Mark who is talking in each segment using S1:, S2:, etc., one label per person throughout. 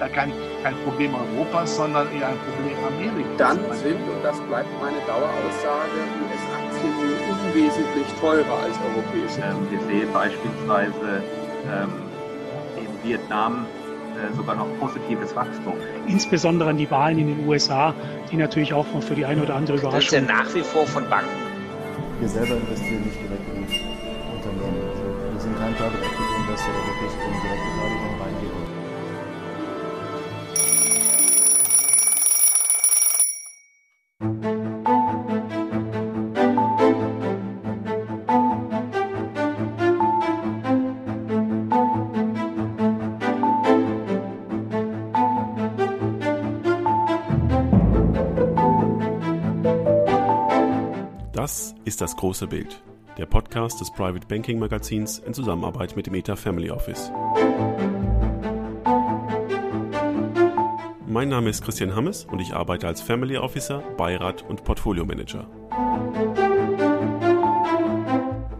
S1: kein, kein Problem Europas, sondern eher ein Problem Amerikas.
S2: Dann sind, und das bleibt meine Daueraussage, US-Aktien unwesentlich teurer als europäische.
S3: Ähm, wir sehen beispielsweise ähm, in Vietnam äh, sogar noch positives Wachstum.
S4: Insbesondere an die Wahlen in den USA, die natürlich auch für die eine oder andere Überraschung.
S5: Das ist ja nach wie vor von Banken.
S6: Wir selber investieren nicht direkt
S7: ist das große Bild, der Podcast des Private Banking Magazins in Zusammenarbeit mit dem ETA Family Office. Mein Name ist Christian Hammes und ich arbeite als Family Officer, Beirat und Portfolio Manager.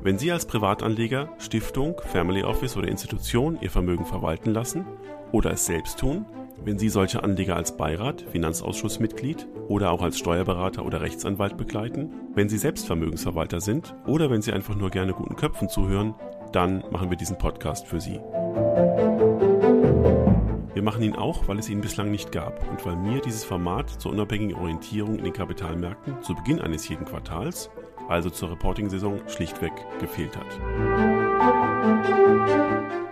S7: Wenn Sie als Privatanleger, Stiftung, Family Office oder Institution Ihr Vermögen verwalten lassen oder es selbst tun, wenn Sie solche Anleger als Beirat, Finanzausschussmitglied oder auch als Steuerberater oder Rechtsanwalt begleiten, wenn Sie selbst Vermögensverwalter sind oder wenn Sie einfach nur gerne guten Köpfen zuhören, dann machen wir diesen Podcast für Sie. Wir machen ihn auch, weil es ihn bislang nicht gab und weil mir dieses Format zur unabhängigen Orientierung in den Kapitalmärkten zu Beginn eines jeden Quartals, also zur Reporting-Saison, schlichtweg gefehlt hat.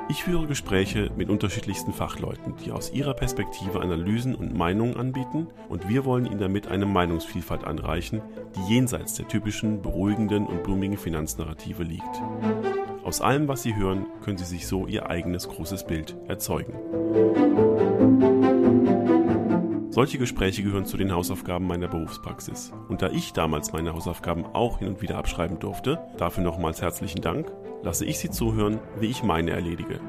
S7: Ich führe Gespräche mit unterschiedlichsten Fachleuten, die aus ihrer Perspektive Analysen und Meinungen anbieten und wir wollen Ihnen damit eine Meinungsvielfalt anreichen, die jenseits der typischen beruhigenden und blumigen Finanznarrative liegt. Aus allem, was Sie hören, können Sie sich so Ihr eigenes großes Bild erzeugen. Solche Gespräche gehören zu den Hausaufgaben meiner Berufspraxis. Und da ich damals meine Hausaufgaben auch hin und wieder abschreiben durfte, dafür nochmals herzlichen Dank, lasse ich Sie zuhören, wie ich meine erledige.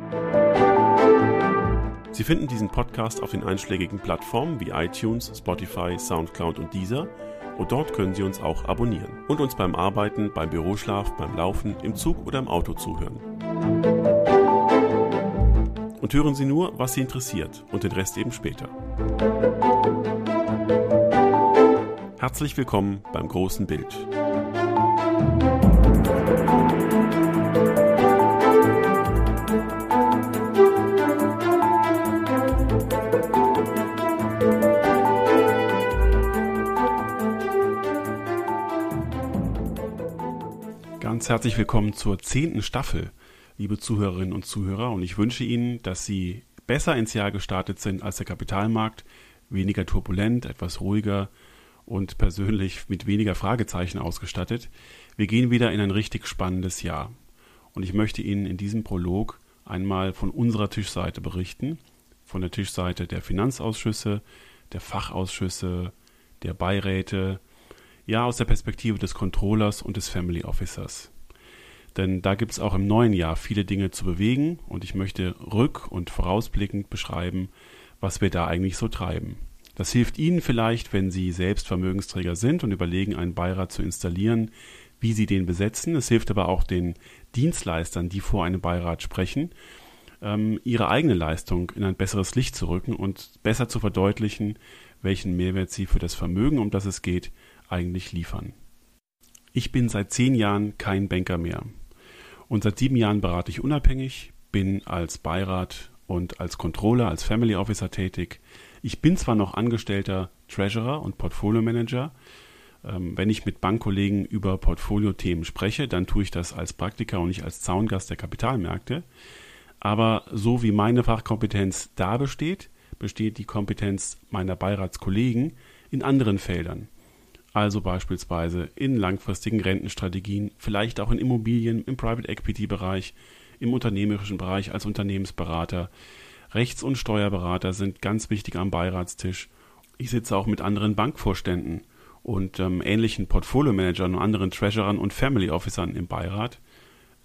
S7: Sie finden diesen Podcast auf den einschlägigen Plattformen wie iTunes, Spotify, SoundCloud und Deezer und dort können Sie uns auch abonnieren und uns beim Arbeiten, beim Büroschlaf, beim Laufen, im Zug oder im Auto zuhören. Und hören Sie nur, was Sie interessiert und den Rest eben später. Herzlich willkommen beim großen Bild. Ganz herzlich willkommen zur zehnten Staffel, liebe Zuhörerinnen und Zuhörer. Und ich wünsche Ihnen, dass Sie besser ins Jahr gestartet sind als der Kapitalmarkt, weniger turbulent, etwas ruhiger und persönlich mit weniger Fragezeichen ausgestattet. Wir gehen wieder in ein richtig spannendes Jahr. Und ich möchte Ihnen in diesem Prolog einmal von unserer Tischseite berichten, von der Tischseite der Finanzausschüsse, der Fachausschüsse, der Beiräte, ja aus der Perspektive des Controllers und des Family Officers. Denn da gibt es auch im neuen Jahr viele Dinge zu bewegen und ich möchte rück- und vorausblickend beschreiben, was wir da eigentlich so treiben. Das hilft Ihnen vielleicht, wenn Sie selbst Vermögensträger sind und überlegen, einen Beirat zu installieren, wie Sie den besetzen. Es hilft aber auch den Dienstleistern, die vor einem Beirat sprechen, ähm, ihre eigene Leistung in ein besseres Licht zu rücken und besser zu verdeutlichen, welchen Mehrwert sie für das Vermögen, um das es geht, eigentlich liefern. Ich bin seit zehn Jahren kein Banker mehr. Und seit sieben Jahren berate ich unabhängig, bin als Beirat und als Controller, als Family Officer tätig. Ich bin zwar noch angestellter Treasurer und Portfolio Manager. Ähm, wenn ich mit Bankkollegen über Portfolio-Themen spreche, dann tue ich das als Praktiker und nicht als Zaungast der Kapitalmärkte. Aber so wie meine Fachkompetenz da besteht, besteht die Kompetenz meiner Beiratskollegen in anderen Feldern also beispielsweise in langfristigen Rentenstrategien, vielleicht auch in Immobilien, im Private Equity Bereich, im unternehmerischen Bereich als Unternehmensberater. Rechts- und Steuerberater sind ganz wichtig am Beiratstisch. Ich sitze auch mit anderen Bankvorständen und ähm, ähnlichen Portfolio-Managern und anderen Treasurern und Family Officern im Beirat,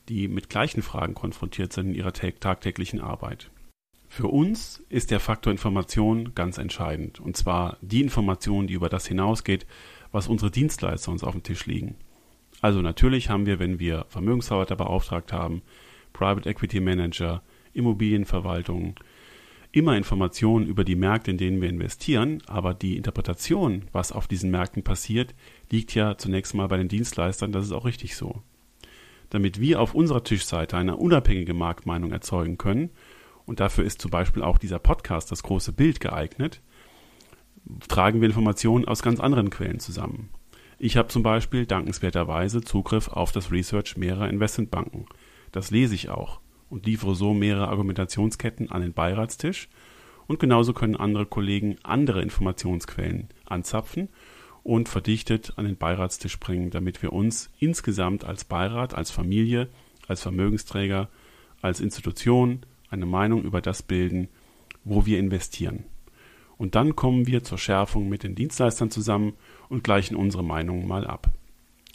S7: die mit gleichen Fragen konfrontiert sind in ihrer tagtäglichen Arbeit. Für uns ist der Faktor Information ganz entscheidend, und zwar die Information, die über das hinausgeht, was unsere Dienstleister uns auf dem Tisch legen. Also natürlich haben wir, wenn wir Vermögensverwalter beauftragt haben, Private Equity Manager, Immobilienverwaltung, immer Informationen über die Märkte, in denen wir investieren, aber die Interpretation, was auf diesen Märkten passiert, liegt ja zunächst mal bei den Dienstleistern, das ist auch richtig so. Damit wir auf unserer Tischseite eine unabhängige Marktmeinung erzeugen können, und dafür ist zum Beispiel auch dieser Podcast, das große Bild, geeignet, tragen wir Informationen aus ganz anderen Quellen zusammen. Ich habe zum Beispiel dankenswerterweise Zugriff auf das Research mehrerer Investmentbanken. Das lese ich auch und liefere so mehrere Argumentationsketten an den Beiratstisch. Und genauso können andere Kollegen andere Informationsquellen anzapfen und verdichtet an den Beiratstisch bringen, damit wir uns insgesamt als Beirat, als Familie, als Vermögensträger, als Institution eine Meinung über das bilden, wo wir investieren. Und dann kommen wir zur Schärfung mit den Dienstleistern zusammen und gleichen unsere Meinungen mal ab.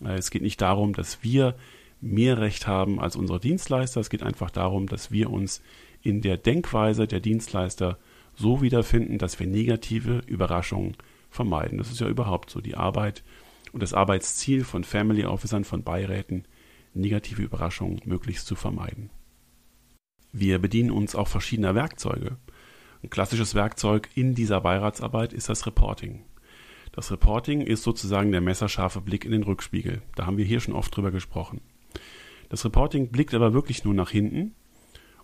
S7: Äh, es geht nicht darum, dass wir mehr Recht haben als unsere Dienstleister. Es geht einfach darum, dass wir uns in der Denkweise der Dienstleister so wiederfinden, dass wir negative Überraschungen vermeiden. Das ist ja überhaupt so die Arbeit und das Arbeitsziel von Family Officern, von Beiräten, negative Überraschungen möglichst zu vermeiden. Wir bedienen uns auch verschiedener Werkzeuge. Ein klassisches Werkzeug in dieser Beiratsarbeit ist das Reporting. Das Reporting ist sozusagen der messerscharfe Blick in den Rückspiegel. Da haben wir hier schon oft drüber gesprochen. Das Reporting blickt aber wirklich nur nach hinten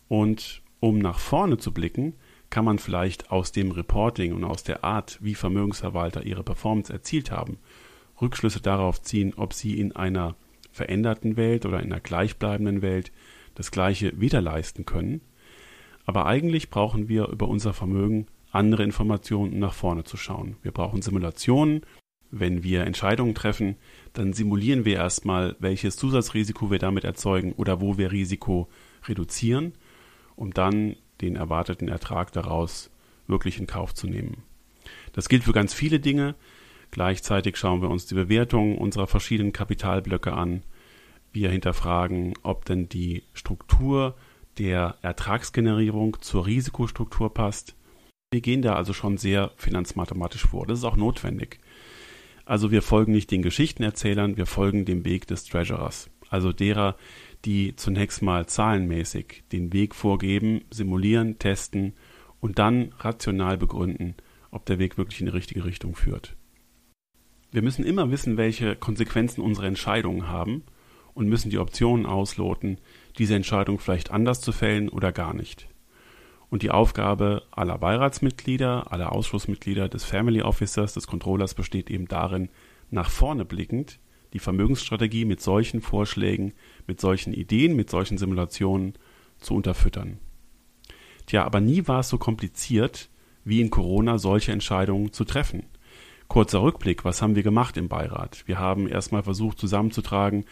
S7: und um nach vorne zu blicken, kann man vielleicht aus dem Reporting und aus der Art, wie Vermögensverwalter ihre Performance erzielt haben, Rückschlüsse darauf ziehen, ob sie in einer veränderten Welt oder in einer gleichbleibenden Welt das Gleiche wieder leisten können. Aber eigentlich brauchen wir über unser Vermögen andere Informationen, um nach vorne zu schauen. Wir brauchen Simulationen, wenn wir Entscheidungen treffen, dann simulieren wir erstmal, welches Zusatzrisiko wir damit erzeugen oder wo wir Risiko reduzieren, um dann den erwarteten Ertrag daraus wirklich in Kauf zu nehmen. Das gilt für ganz viele Dinge. Gleichzeitig schauen wir uns die Bewertung unserer verschiedenen Kapitalblöcke an. Wir hinterfragen, ob denn die Struktur der Ertragsgenerierung zur Risikostruktur passt. Wir gehen da also schon sehr finanzmathematisch vor. Das ist auch notwendig. Also wir folgen nicht den Geschichtenerzählern, wir folgen dem Weg des Treasurers, also derer, die zunächst mal zahlenmäßig den Weg vorgeben, simulieren, testen und dann rational begründen, ob der Weg wirklich in die richtige Richtung führt. Wir müssen immer wissen, welche Konsequenzen unsere Entscheidungen haben und müssen die Optionen ausloten, diese Entscheidung vielleicht anders zu fällen oder gar nicht. Und die Aufgabe aller Beiratsmitglieder, aller Ausschussmitglieder, des Family Officers, des Controllers besteht eben darin, nach vorne blickend die Vermögensstrategie mit solchen Vorschlägen, mit solchen Ideen, mit solchen Simulationen zu unterfüttern. Tja, aber nie war es so kompliziert, wie in Corona solche Entscheidungen zu treffen. Kurzer Rückblick, was haben wir gemacht im Beirat? Wir haben erstmal versucht zusammenzutragen,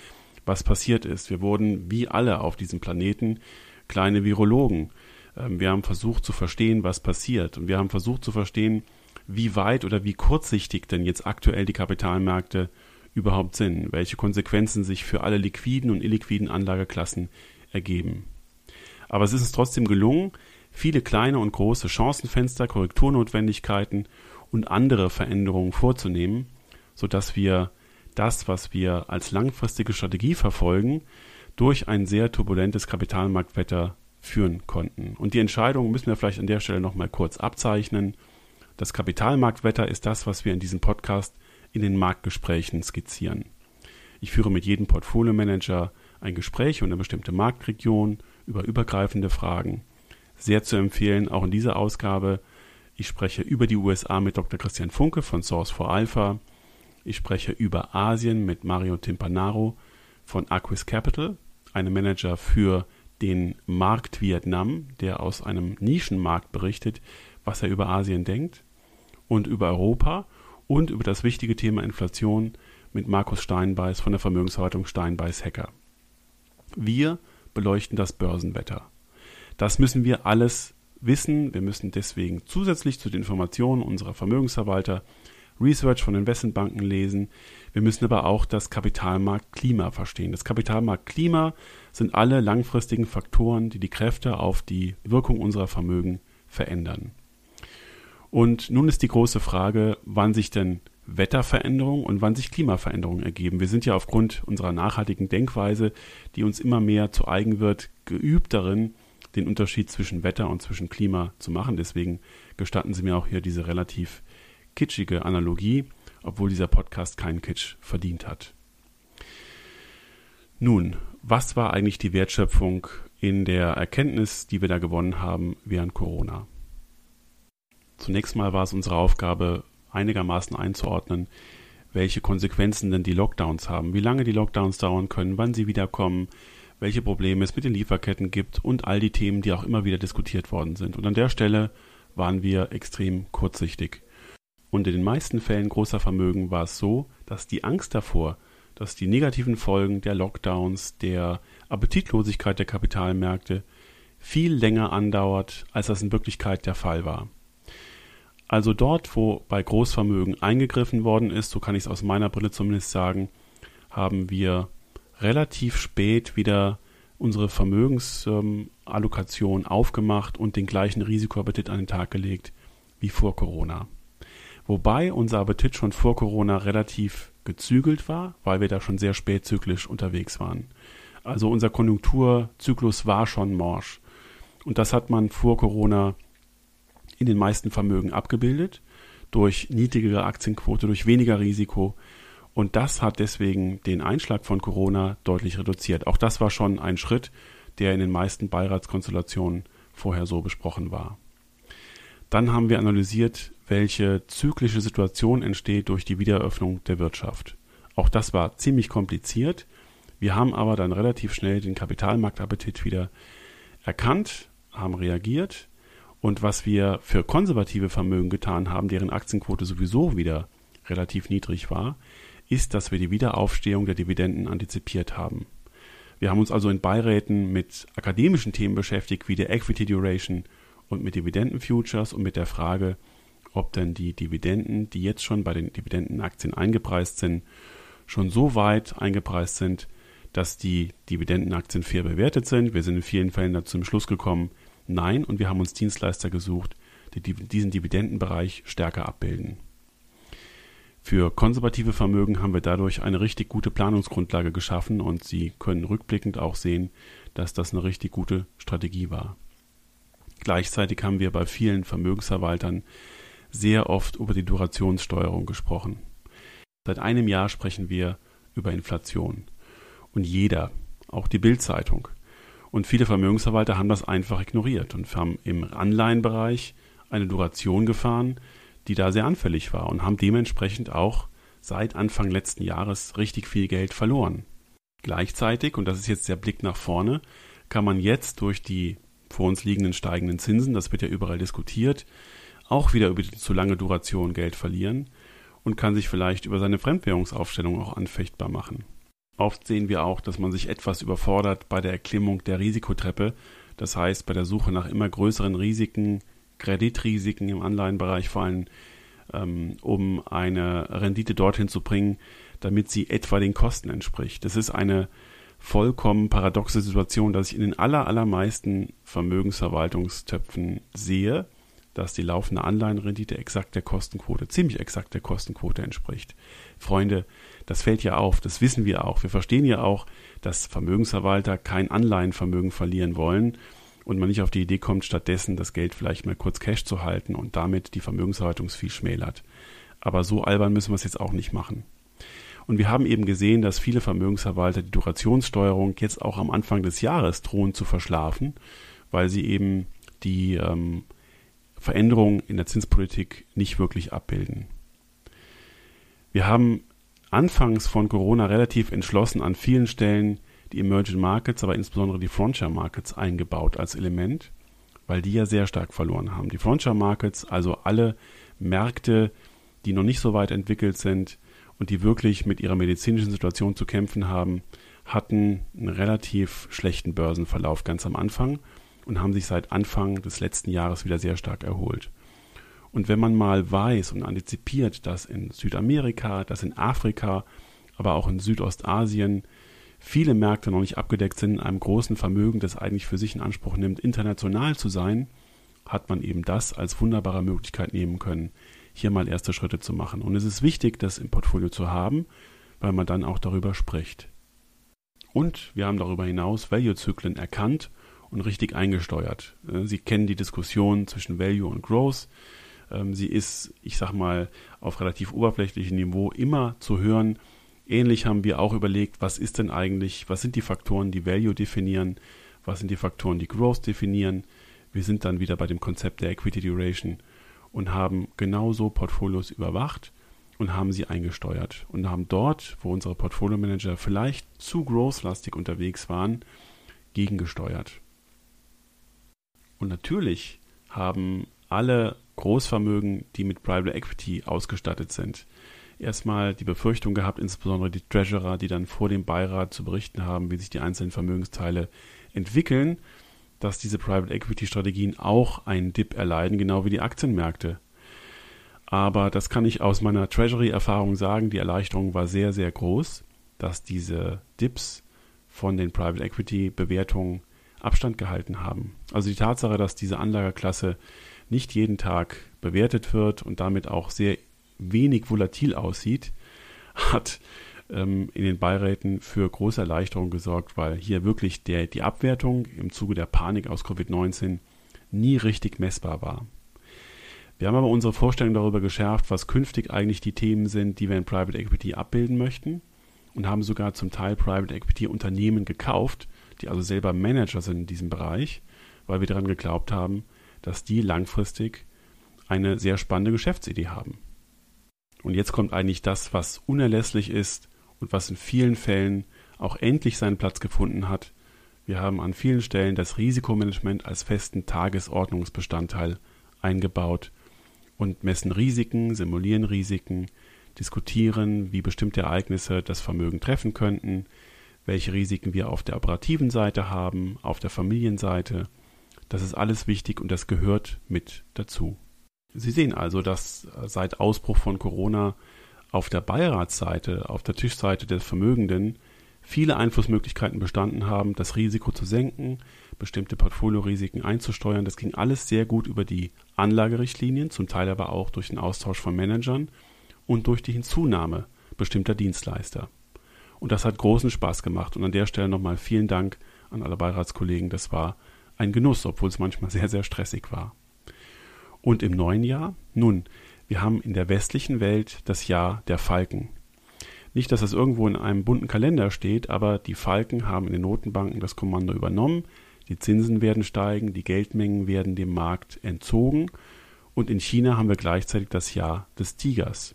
S7: was passiert ist. Wir wurden wie alle auf diesem Planeten kleine Virologen. Ähm, wir haben versucht zu verstehen, was passiert. Und wir haben versucht zu verstehen, wie weit oder wie kurzsichtig denn jetzt aktuell die Kapitalmärkte überhaupt sind, welche Konsequenzen sich für alle liquiden und illiquiden Anlageklassen ergeben. Aber es ist uns trotzdem gelungen, viele kleine und große Chancenfenster, Korrekturnotwendigkeiten und andere Veränderungen vorzunehmen, sodass wir das, was wir als langfristige Strategie verfolgen, durch ein sehr turbulentes Kapitalmarktwetter führen konnten. Und die Entscheidung müssen wir vielleicht an der Stelle nochmal kurz abzeichnen. Das Kapitalmarktwetter ist das, was wir in diesem Podcast in den Marktgesprächen skizzieren. Ich führe mit jedem Portfolio-Manager ein Gespräch über eine bestimmte Marktregion, über übergreifende Fragen. Sehr zu empfehlen, auch in dieser Ausgabe. Ich spreche über die USA mit Dr. Christian Funke von Source for Alpha. Ich spreche über Asien mit Mario Timpanaro von Aquis Capital, einem Manager für den Markt Vietnam, der aus einem Nischenmarkt berichtet, was er über Asien denkt und über Europa und über das wichtige Thema Inflation mit Markus Steinbeiß von der Vermögensverwaltung Steinbeiß Hacker. Wir beleuchten das Börsenwetter. Das müssen wir alles wissen. Wir müssen deswegen zusätzlich zu den Informationen unserer Vermögensverwalter Research von Investmentbanken lesen. Wir müssen aber auch das Kapitalmarktklima verstehen. Das Kapitalmarktklima sind alle langfristigen Faktoren, die die Kräfte auf die Wirkung unserer Vermögen verändern. Und nun ist die große Frage, wann sich denn Wetterveränderungen und wann sich Klimaveränderungen ergeben. Wir sind ja aufgrund unserer nachhaltigen Denkweise, die uns immer mehr zu eigen wird, geübt darin, den Unterschied zwischen Wetter und zwischen Klima zu machen. Deswegen gestatten Sie mir auch hier diese relativ kitschige Analogie, obwohl dieser Podcast keinen Kitsch verdient hat. Nun, was war eigentlich die Wertschöpfung in der Erkenntnis, die wir da gewonnen haben während Corona? Zunächst mal war es unsere Aufgabe, einigermaßen einzuordnen, welche Konsequenzen denn die Lockdowns haben, wie lange die Lockdowns dauern können, wann sie wiederkommen, welche Probleme es mit den Lieferketten gibt und all die Themen, die auch immer wieder diskutiert worden sind. Und an der Stelle waren wir extrem kurzsichtig. Und in den meisten Fällen großer Vermögen war es so, dass die Angst davor, dass die negativen Folgen der Lockdowns, der Appetitlosigkeit der Kapitalmärkte viel länger andauert, als das in Wirklichkeit der Fall war. Also dort, wo bei Großvermögen eingegriffen worden ist, so kann ich es aus meiner Brille zumindest sagen, haben wir relativ spät wieder unsere Vermögensallokation ähm, aufgemacht und den gleichen Risikoappetit an den Tag gelegt wie vor Corona. Wobei unser Appetit schon vor Corona relativ gezügelt war, weil wir da schon sehr spätzyklisch unterwegs waren. Also unser Konjunkturzyklus war schon morsch. Und das hat man vor Corona in den meisten Vermögen abgebildet, durch niedrigere Aktienquote, durch weniger Risiko. Und das hat deswegen den Einschlag von Corona deutlich reduziert. Auch das war schon ein Schritt, der in den meisten Beiratskonstellationen vorher so besprochen war. Dann haben wir analysiert, welche zyklische Situation entsteht durch die Wiedereröffnung der Wirtschaft. Auch das war ziemlich kompliziert. Wir haben aber dann relativ schnell den Kapitalmarktappetit wieder erkannt, haben reagiert und was wir für konservative Vermögen getan haben, deren Aktienquote sowieso wieder relativ niedrig war, ist, dass wir die Wiederaufstehung der Dividenden antizipiert haben. Wir haben uns also in Beiräten mit akademischen Themen beschäftigt, wie der Equity Duration und mit Dividendenfutures und mit der Frage, ob denn die Dividenden, die jetzt schon bei den Dividendenaktien eingepreist sind, schon so weit eingepreist sind, dass die Dividendenaktien fair bewertet sind. Wir sind in vielen Fällen dazu zum Schluss gekommen, nein, und wir haben uns Dienstleister gesucht, die diesen Dividendenbereich stärker abbilden. Für konservative Vermögen haben wir dadurch eine richtig gute Planungsgrundlage geschaffen und Sie können rückblickend auch sehen, dass das eine richtig gute Strategie war. Gleichzeitig haben wir bei vielen Vermögensverwaltern sehr oft über die Durationssteuerung gesprochen. Seit einem Jahr sprechen wir über Inflation. Und jeder, auch die Bildzeitung und viele Vermögensverwalter haben das einfach ignoriert und haben im Anleihenbereich eine Duration gefahren, die da sehr anfällig war und haben dementsprechend auch seit Anfang letzten Jahres richtig viel Geld verloren. Gleichzeitig, und das ist jetzt der Blick nach vorne, kann man jetzt durch die vor uns liegenden steigenden Zinsen, das wird ja überall diskutiert, auch wieder über die zu lange Duration Geld verlieren und kann sich vielleicht über seine Fremdwährungsaufstellung auch anfechtbar machen. Oft sehen wir auch, dass man sich etwas überfordert bei der Erklimmung der Risikotreppe, das heißt bei der Suche nach immer größeren Risiken, Kreditrisiken im Anleihenbereich vor allem, ähm, um eine Rendite dorthin zu bringen, damit sie etwa den Kosten entspricht. Das ist eine vollkommen paradoxe Situation, dass ich in den aller, allermeisten Vermögensverwaltungstöpfen sehe, dass die laufende Anleihenrendite exakt der Kostenquote, ziemlich exakt der Kostenquote entspricht. Freunde, das fällt ja auf, das wissen wir auch. Wir verstehen ja auch, dass Vermögensverwalter kein Anleihenvermögen verlieren wollen und man nicht auf die Idee kommt, stattdessen das Geld vielleicht mal kurz Cash zu halten und damit die Vermögensverwaltungsvieh schmälert. Aber so albern müssen wir es jetzt auch nicht machen. Und wir haben eben gesehen, dass viele Vermögensverwalter die Durationssteuerung jetzt auch am Anfang des Jahres drohen zu verschlafen, weil sie eben die ähm, Veränderungen in der Zinspolitik nicht wirklich abbilden. Wir haben anfangs von Corona relativ entschlossen an vielen Stellen die Emerging Markets, aber insbesondere die Frontier Markets eingebaut als Element, weil die ja sehr stark verloren haben. Die Frontier Markets, also alle Märkte, die noch nicht so weit entwickelt sind und die wirklich mit ihrer medizinischen Situation zu kämpfen haben, hatten einen relativ schlechten Börsenverlauf ganz am Anfang und haben sich seit Anfang des letzten Jahres wieder sehr stark erholt. Und wenn man mal weiß und antizipiert, dass in Südamerika, dass in Afrika, aber auch in Südostasien viele Märkte noch nicht abgedeckt sind, in einem großen Vermögen, das eigentlich für sich in Anspruch nimmt, international zu sein, hat man eben das als wunderbare Möglichkeit nehmen können, hier mal erste Schritte zu machen. Und es ist wichtig, das im Portfolio zu haben, weil man dann auch darüber spricht. Und wir haben darüber hinaus Value-Zyklen erkannt und richtig eingesteuert. Äh, Sie kennen die Diskussion zwischen Value und Growth. Ähm, sie ist, ich sag mal, auf relativ oberflächlichem Niveau immer zu hören. Ähnlich haben wir auch überlegt, was ist denn eigentlich, was sind die Faktoren, die Value definieren, was sind die Faktoren, die Growth definieren. Wir sind dann wieder bei dem Konzept der Equity Duration und haben genauso Portfolios überwacht und haben sie eingesteuert und haben dort, wo unsere Portfolio Manager vielleicht zu growthlastig unterwegs waren, gegengesteuert. Und natürlich haben alle Großvermögen, die mit Private Equity ausgestattet sind, erstmal die Befürchtung gehabt, insbesondere die Treasurer, die dann vor dem Beirat zu berichten haben, wie sich die einzelnen Vermögensteile entwickeln, dass diese Private Equity Strategien auch einen Dip erleiden, genau wie die Aktienmärkte. Aber das kann ich aus meiner Treasury-Erfahrung sagen, die Erleichterung war sehr, sehr groß, dass diese Dips von den Private Equity Bewertungen Abstand gehalten haben. Also die Tatsache, dass diese Anlageklasse nicht jeden Tag bewertet wird und damit auch sehr wenig volatil aussieht, hat ähm, in den Beiräten für große Erleichterung gesorgt, weil hier wirklich der, die Abwertung im Zuge der Panik aus Covid-19 nie richtig messbar war. Wir haben aber unsere Vorstellung darüber geschärft, was künftig eigentlich die Themen sind, die wir in Private Equity abbilden möchten und haben sogar zum Teil Private Equity Unternehmen gekauft, die also selber Manager sind in diesem Bereich, weil wir daran geglaubt haben, dass die langfristig eine sehr spannende Geschäftsidee haben. Und jetzt kommt eigentlich das, was unerlässlich ist und was in vielen Fällen auch endlich seinen Platz gefunden hat. Wir haben an vielen Stellen das Risikomanagement als festen Tagesordnungsbestandteil eingebaut und messen Risiken, simulieren Risiken, diskutieren, wie bestimmte Ereignisse das Vermögen treffen könnten, welche Risiken wir auf der operativen Seite haben, auf der Familienseite. Das ist alles wichtig und das gehört mit dazu. Sie sehen also, dass seit Ausbruch von Corona auf der Beiratsseite, auf der Tischseite des Vermögenden viele Einflussmöglichkeiten bestanden haben, das Risiko zu senken, bestimmte Portfoliorisiken einzusteuern. Das ging alles sehr gut über die Anlagerichtlinien, zum Teil aber auch durch den Austausch von Managern und durch die Hinzunahme bestimmter Dienstleister. Und das hat großen Spaß gemacht. Und an der Stelle nochmal vielen Dank an alle Beiratskollegen. Das war ein Genuss, obwohl es manchmal sehr, sehr stressig war. Und im neuen Jahr? Nun, wir haben in der westlichen Welt das Jahr der Falken. Nicht, dass das irgendwo in einem bunten Kalender steht, aber die Falken haben in den Notenbanken das Kommando übernommen. Die Zinsen werden steigen, die Geldmengen werden dem Markt entzogen. Und in China haben wir gleichzeitig das Jahr des Tigers.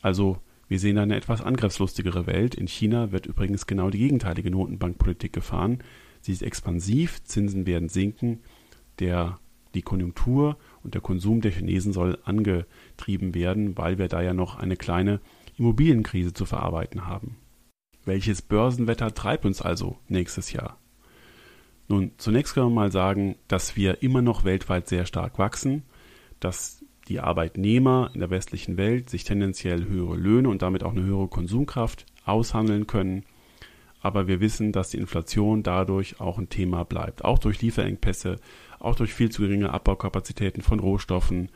S7: Also wir sehen eine etwas angriffslustigere Welt. In China wird übrigens genau die gegenteilige Notenbankpolitik gefahren. Sie ist expansiv, Zinsen werden sinken, der, die Konjunktur und der Konsum der Chinesen soll angetrieben werden, weil wir da ja noch eine kleine Immobilienkrise zu verarbeiten haben. Welches Börsenwetter treibt uns also nächstes Jahr? Nun, zunächst können wir mal sagen, dass wir immer noch weltweit sehr stark wachsen, dass die Arbeitnehmer in der westlichen Welt sich tendenziell höhere Löhne und damit auch eine höhere Konsumkraft aushandeln können. Aber wir wissen, dass die Inflation dadurch auch ein Thema bleibt. Auch durch Lieferengpässe, auch durch viel zu geringe Abbaukapazitäten von Rohstoffen.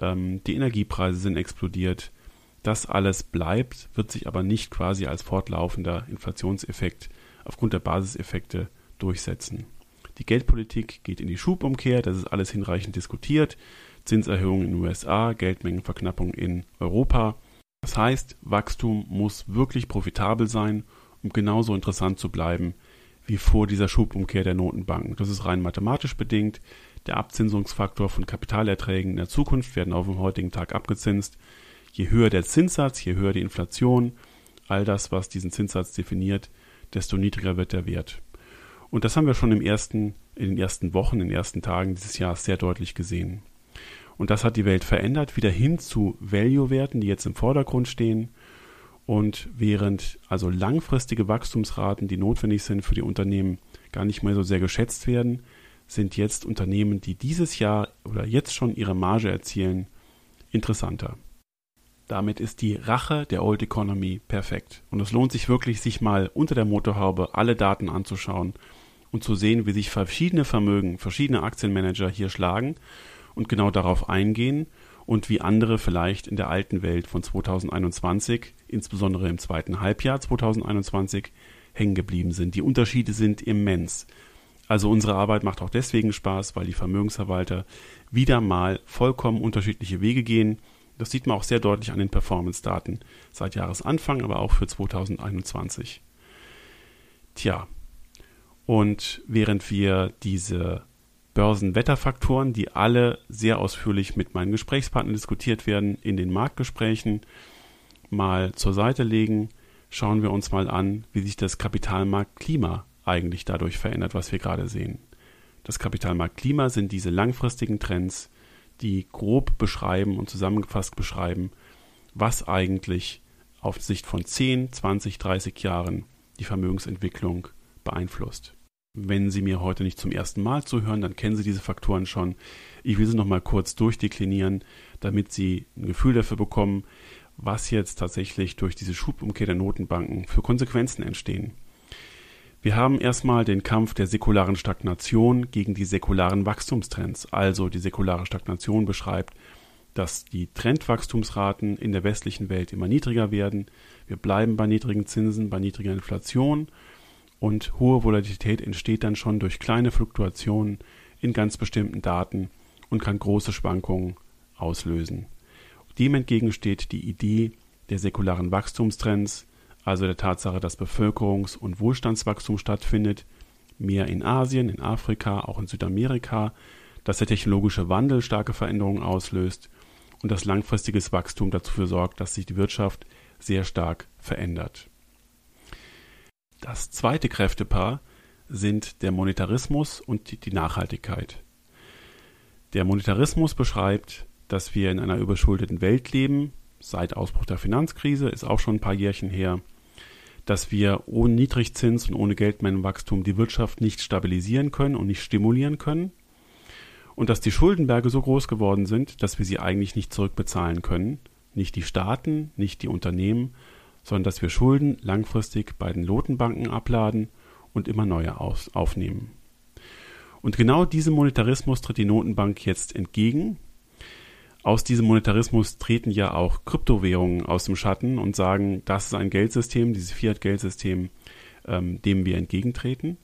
S7: Ähm, die Energiepreise sind explodiert. Das alles bleibt, wird sich aber nicht quasi als fortlaufender Inflationseffekt aufgrund der Basiseffekte durchsetzen. Die Geldpolitik geht in die Schubumkehr, das ist alles hinreichend diskutiert. Zinserhöhungen in den USA, Geldmengenverknappung in Europa. Das heißt, Wachstum muss wirklich profitabel sein, um genauso interessant zu bleiben wie vor dieser Schubumkehr der Notenbanken. Das ist rein mathematisch bedingt. Der Abzinsungsfaktor von Kapitalerträgen in der Zukunft werden auf dem heutigen Tag abgezinst. Je höher der Zinssatz, je höher die Inflation, all das, was diesen Zinssatz definiert, desto niedriger wird der Wert. Und das haben wir schon im ersten, in den ersten Wochen, in den ersten Tagen dieses Jahres sehr deutlich gesehen. Und das hat die Welt verändert, wieder hin zu Value-Werten, die jetzt im Vordergrund stehen. Und während also langfristige Wachstumsraten, die notwendig sind für die Unternehmen, gar nicht mehr so sehr geschätzt werden, sind jetzt Unternehmen, die dieses Jahr oder jetzt schon ihre Marge erzielen, interessanter. Damit ist die Rache der Old Economy perfekt. Und es lohnt sich wirklich, sich mal unter der Motorhaube alle Daten anzuschauen und zu sehen, wie sich verschiedene Vermögen, verschiedene Aktienmanager hier schlagen und genau darauf eingehen und wie andere vielleicht in der alten Welt von 2021, insbesondere im zweiten Halbjahr 2021, hängen geblieben sind. Die Unterschiede sind immens. Also unsere Arbeit macht auch deswegen Spaß, weil die Vermögensverwalter wieder mal vollkommen unterschiedliche Wege gehen. Das sieht man auch sehr deutlich an den Performance-Daten seit Jahresanfang, aber auch für 2021. Tja, und während wir diese Börsenwetterfaktoren, die alle sehr ausführlich mit meinen Gesprächspartnern diskutiert werden, in den Marktgesprächen mal zur Seite legen, schauen wir uns mal an, wie sich das Kapitalmarktklima eigentlich dadurch verändert, was wir gerade sehen. Das Kapitalmarktklima sind diese langfristigen Trends, die grob beschreiben und zusammengefasst beschreiben, was eigentlich auf Sicht von 10, 20, 30 Jahren die Vermögensentwicklung beeinflusst. Wenn Sie mir heute nicht zum ersten Mal zuhören, dann kennen Sie diese Faktoren schon. Ich will sie nochmal kurz durchdeklinieren, damit Sie ein Gefühl dafür bekommen, was jetzt tatsächlich durch diese Schubumkehr der Notenbanken für Konsequenzen entstehen. Wir haben erstmal den Kampf der säkularen Stagnation gegen die säkularen Wachstumstrends. Also die säkulare Stagnation beschreibt, dass die Trendwachstumsraten in der westlichen Welt immer niedriger werden. Wir bleiben bei niedrigen Zinsen, bei niedriger Inflation und hohe Volatilität entsteht dann schon durch kleine Fluktuationen in ganz bestimmten Daten und kann große Schwankungen auslösen. Dem entgegensteht die Idee der säkularen Wachstumstrends, also der Tatsache, dass Bevölkerungs- und Wohlstandswachstum stattfindet, mehr in Asien, in Afrika, auch in Südamerika, dass der technologische Wandel starke Veränderungen auslöst und dass langfristiges Wachstum dazu sorgt, dass sich die Wirtschaft sehr stark verändert. Das zweite Kräftepaar sind der Monetarismus und die Nachhaltigkeit. Der Monetarismus beschreibt, dass wir in einer überschuldeten Welt leben, seit Ausbruch der Finanzkrise, ist auch schon ein paar Jährchen her, dass wir ohne Niedrigzins und ohne Geldmengenwachstum die Wirtschaft nicht stabilisieren können und nicht stimulieren können. Und dass die Schuldenberge so groß geworden sind, dass wir sie eigentlich nicht zurückbezahlen können, nicht die Staaten, nicht die Unternehmen, sondern dass wir Schulden langfristig bei den Notenbanken abladen und immer neue auf, aufnehmen. Und genau diesem Monetarismus tritt die Notenbank jetzt entgegen aus diesem Monetarismus treten ja auch Kryptowährungen aus dem Schatten und sagen, das ist ein Geldsystem, dieses Fiat-Geldsystem, ähm, dem wir entgegentreten.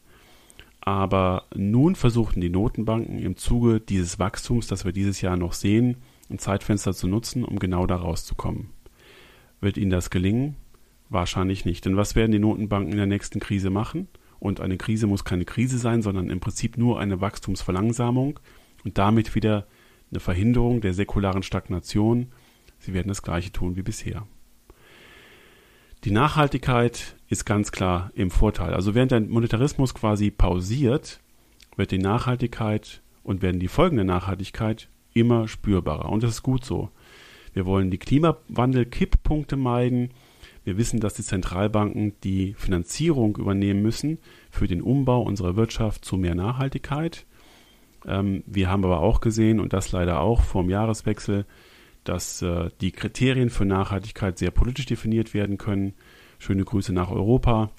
S7: Aber nun versuchten die Notenbanken im Zuge dieses Wachstums, das wir dieses Jahr noch sehen, ein Zeitfenster zu nutzen, um genau da rauszukommen. Wird ihnen das gelingen? Wahrscheinlich nicht. Denn was werden die Notenbanken in der nächsten Krise machen? Und eine Krise muss keine Krise sein, sondern im Prinzip nur eine Wachstumsverlangsamung und damit wieder eine Verhinderung der säkularen Stagnation. Sie werden das Gleiche tun wie bisher. Die Nachhaltigkeit ist ganz klar im Vorteil. Also während der Monetarismus quasi pausiert, wird die Nachhaltigkeit und werden die Folgen der Nachhaltigkeit immer spürbarer. Und das ist gut so. Wir wollen die Klimawandel-Kipppunkte meiden. Wir wissen, dass die Zentralbanken die Finanzierung übernehmen müssen für den Umbau unserer Wirtschaft zu mehr Nachhaltigkeit. Ähm, wir haben aber auch gesehen, und das leider auch vor dem Jahreswechsel, dass äh, die Kriterien für Nachhaltigkeit sehr politisch definiert werden können. Schöne Grüße nach Europa.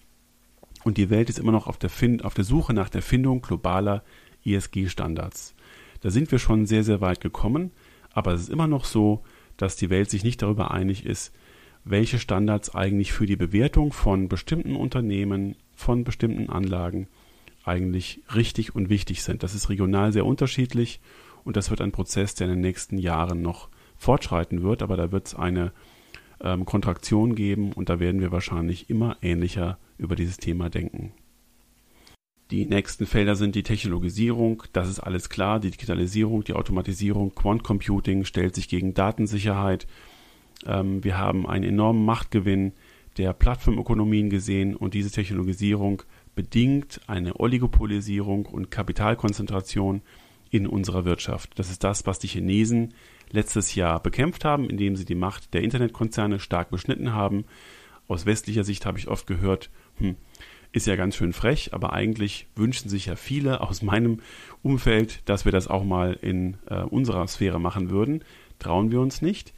S7: Und die Welt ist immer noch auf der, auf der Suche nach der Findung globaler ESG-Standards. Da sind wir schon sehr, sehr weit gekommen, aber es ist immer noch so, dass die Welt sich nicht darüber einig ist, welche Standards eigentlich für die Bewertung von bestimmten Unternehmen, von bestimmten Anlagen eigentlich richtig und wichtig sind. Das ist regional sehr unterschiedlich und das wird ein Prozess, der in den nächsten Jahren noch fortschreiten wird, aber da wird es eine ähm, Kontraktion geben und da werden wir wahrscheinlich immer ähnlicher über dieses Thema denken. Die nächsten Felder sind die Technologisierung, das ist alles klar, die Digitalisierung, die Automatisierung, Quant Computing stellt sich gegen Datensicherheit. Ähm, wir haben einen enormen Machtgewinn der Plattformökonomien gesehen und diese Technologisierung bedingt eine Oligopolisierung und Kapitalkonzentration in unserer Wirtschaft. Das ist das, was die Chinesen letztes Jahr bekämpft haben, indem sie die Macht der Internetkonzerne stark beschnitten haben. Aus westlicher Sicht habe ich oft gehört, hm, ist ja ganz schön frech, aber eigentlich wünschen sich ja viele aus meinem Umfeld, dass wir das auch mal in äh, unserer Sphäre machen würden. Trauen wir uns nicht.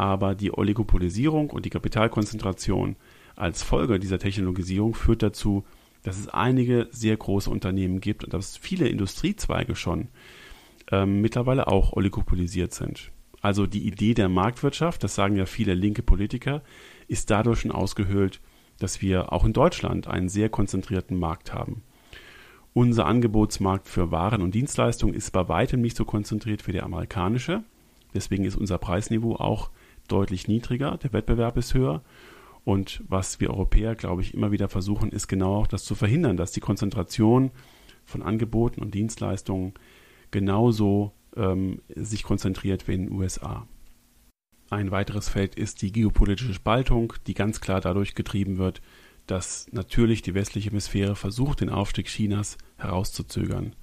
S7: Aber die Oligopolisierung und die Kapitalkonzentration als Folge dieser Technologisierung führt dazu, dass es einige sehr große Unternehmen gibt und dass viele Industriezweige schon ähm, mittlerweile auch oligopolisiert sind. Also die Idee der Marktwirtschaft, das sagen ja viele linke Politiker, ist dadurch schon ausgehöhlt, dass wir auch in Deutschland einen sehr konzentrierten Markt haben. Unser Angebotsmarkt für Waren und Dienstleistungen ist bei weitem nicht so konzentriert wie der amerikanische. Deswegen ist unser Preisniveau auch deutlich niedriger, der Wettbewerb ist höher. Und was wir Europäer, glaube ich, immer wieder versuchen, ist genau auch das zu verhindern, dass die Konzentration von Angeboten und Dienstleistungen genauso ähm, sich konzentriert wie in den USA. Ein weiteres Feld ist die geopolitische Spaltung, die ganz klar dadurch getrieben wird, dass natürlich die westliche Hemisphäre versucht, den Aufstieg Chinas herauszuzögern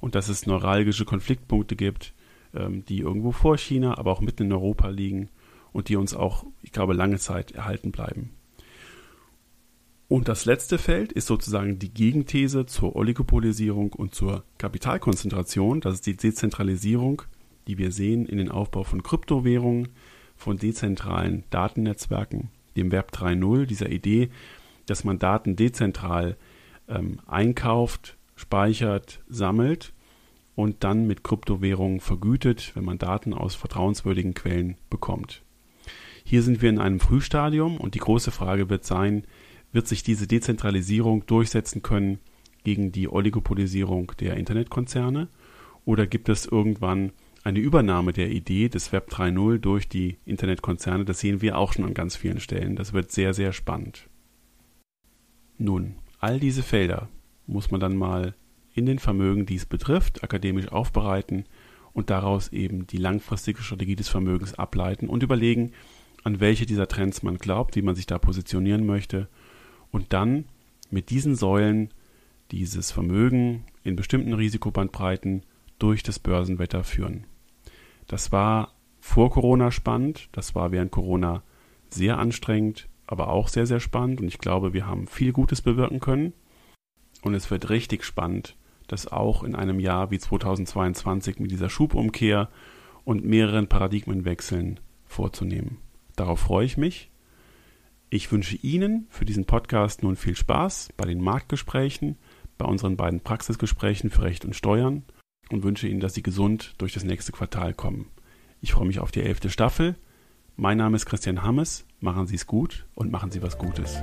S7: und dass es neuralgische Konfliktpunkte gibt, ähm, die irgendwo vor China, aber auch mitten in Europa liegen und die uns auch, ich glaube, lange Zeit erhalten bleiben. Und das letzte Feld ist sozusagen die Gegenthese zur Oligopolisierung und zur Kapitalkonzentration. Das ist die Dezentralisierung, die wir sehen in den Aufbau von Kryptowährungen, von dezentralen Datennetzwerken, dem Web 3.0, dieser Idee, dass man Daten dezentral ähm, einkauft, speichert, sammelt und dann mit Kryptowährungen vergütet, wenn man Daten aus vertrauenswürdigen Quellen bekommt. Hier sind wir in einem Frühstadium und die große Frage wird sein, wird sich diese Dezentralisierung durchsetzen können gegen die Oligopolisierung der Internetkonzerne oder gibt es irgendwann eine Übernahme der Idee des Web 3.0 durch die Internetkonzerne? Das sehen wir auch schon an ganz vielen Stellen. Das wird sehr, sehr spannend. Nun, all diese Felder muss man dann mal in den Vermögen, die es betrifft, akademisch aufbereiten und daraus eben die langfristige Strategie des Vermögens ableiten und überlegen, an welche dieser Trends man glaubt, wie man sich da positionieren möchte und dann mit diesen Säulen dieses Vermögen in bestimmten Risikobandbreiten durch das Börsenwetter führen. Das war vor Corona spannend, das war während Corona sehr anstrengend, aber auch sehr, sehr spannend und ich glaube, wir haben viel Gutes bewirken können. Und es wird richtig spannend, das auch in einem Jahr wie 2022 mit dieser Schubumkehr und mehreren Paradigmenwechseln vorzunehmen. Darauf freue ich mich. Ich wünsche Ihnen für diesen Podcast nun viel Spaß bei den Marktgesprächen, bei unseren beiden Praxisgesprächen für Recht und Steuern und wünsche Ihnen, dass Sie gesund durch das nächste Quartal kommen. Ich freue mich auf die elfte Staffel. Mein Name ist Christian Hammes. Machen Sie es gut und machen Sie was Gutes.